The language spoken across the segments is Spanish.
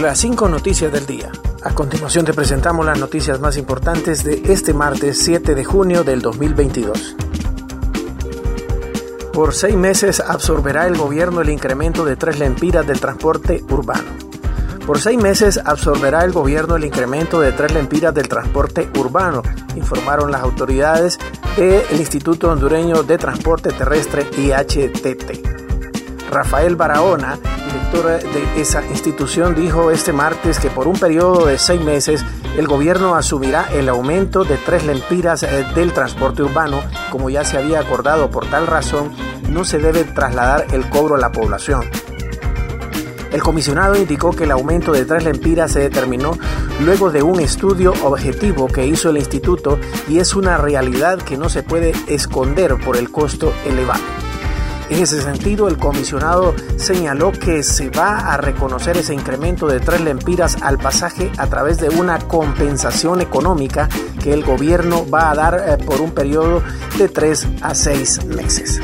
Las cinco noticias del día. A continuación te presentamos las noticias más importantes de este martes 7 de junio del 2022. Por seis meses absorberá el gobierno el incremento de tres lempiras del transporte urbano. Por seis meses absorberá el gobierno el incremento de tres lempiras del transporte urbano, informaron las autoridades del Instituto Hondureño de Transporte Terrestre IHTT. Rafael Barahona, director de esa institución, dijo este martes que por un periodo de seis meses el gobierno asumirá el aumento de tres lempiras eh, del transporte urbano, como ya se había acordado. Por tal razón, no se debe trasladar el cobro a la población. El comisionado indicó que el aumento de tres lempiras se determinó luego de un estudio objetivo que hizo el instituto y es una realidad que no se puede esconder por el costo elevado. En ese sentido, el comisionado señaló que se va a reconocer ese incremento de tres lempiras al pasaje a través de una compensación económica que el gobierno va a dar eh, por un periodo de tres a seis meses.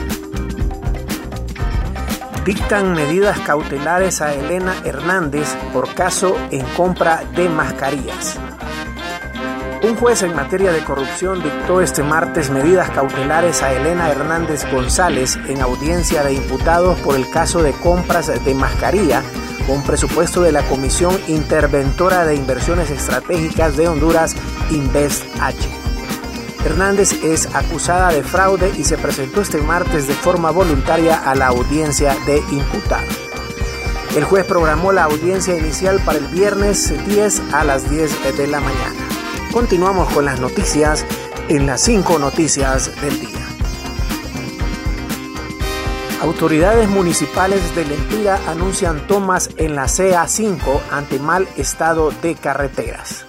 Dictan medidas cautelares a Elena Hernández por caso en compra de mascarillas. Un juez en materia de corrupción dictó este martes medidas cautelares a Elena Hernández González en audiencia de imputados por el caso de compras de mascarilla con presupuesto de la Comisión Interventora de Inversiones Estratégicas de Honduras, Invest H. Hernández es acusada de fraude y se presentó este martes de forma voluntaria a la audiencia de imputados. El juez programó la audiencia inicial para el viernes 10 a las 10 de la mañana. Continuamos con las noticias en las cinco noticias del día. Autoridades municipales de Lempira anuncian tomas en la CA5 ante mal estado de carreteras.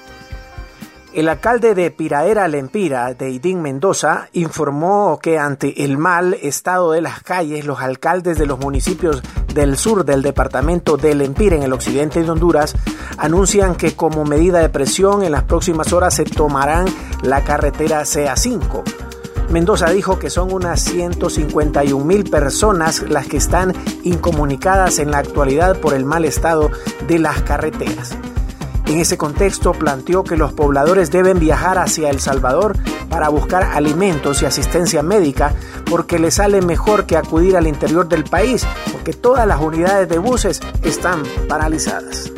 El alcalde de Piraera Lempira, Deidín Mendoza, informó que ante el mal estado de las calles, los alcaldes de los municipios del sur del departamento de Lempira, en el occidente de Honduras, anuncian que como medida de presión en las próximas horas se tomarán la carretera CA5. Mendoza dijo que son unas 151 mil personas las que están incomunicadas en la actualidad por el mal estado de las carreteras. En ese contexto planteó que los pobladores deben viajar hacia El Salvador para buscar alimentos y asistencia médica porque les sale mejor que acudir al interior del país porque todas las unidades de buses están paralizadas.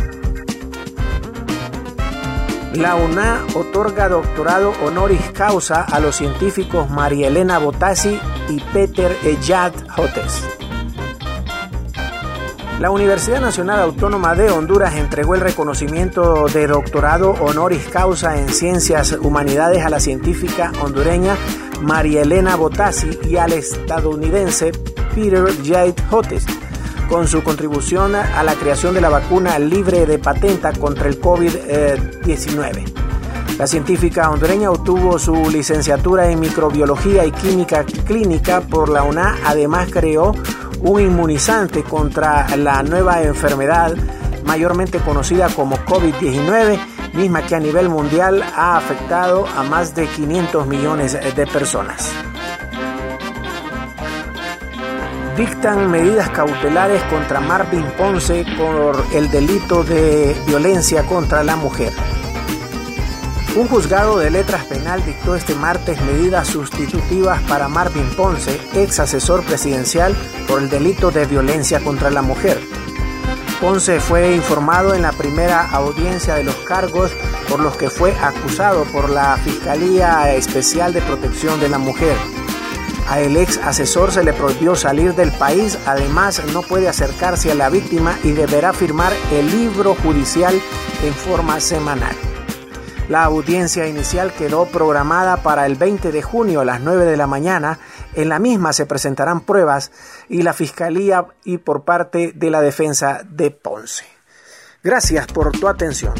La UNA otorga doctorado honoris causa a los científicos María Elena Botassi y Peter Ejad Hotes. La Universidad Nacional Autónoma de Honduras entregó el reconocimiento de doctorado honoris causa en ciencias humanidades a la científica hondureña María Elena Botassi y al estadounidense Peter J. Hotes con su contribución a la creación de la vacuna libre de patenta contra el COVID-19. La científica hondureña obtuvo su licenciatura en microbiología y química clínica por la UNA. Además creó un inmunizante contra la nueva enfermedad mayormente conocida como COVID-19, misma que a nivel mundial ha afectado a más de 500 millones de personas. Dictan medidas cautelares contra Marvin Ponce por el delito de violencia contra la mujer. Un juzgado de letras penal dictó este martes medidas sustitutivas para Marvin Ponce, ex asesor presidencial, por el delito de violencia contra la mujer. Ponce fue informado en la primera audiencia de los cargos por los que fue acusado por la Fiscalía Especial de Protección de la Mujer. A el ex asesor se le prohibió salir del país, además no puede acercarse a la víctima y deberá firmar el libro judicial en forma semanal. La audiencia inicial quedó programada para el 20 de junio a las 9 de la mañana. En la misma se presentarán pruebas y la Fiscalía y por parte de la defensa de Ponce. Gracias por tu atención.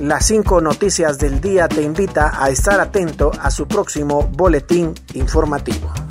Las cinco noticias del día te invita a estar atento a su próximo boletín informativo.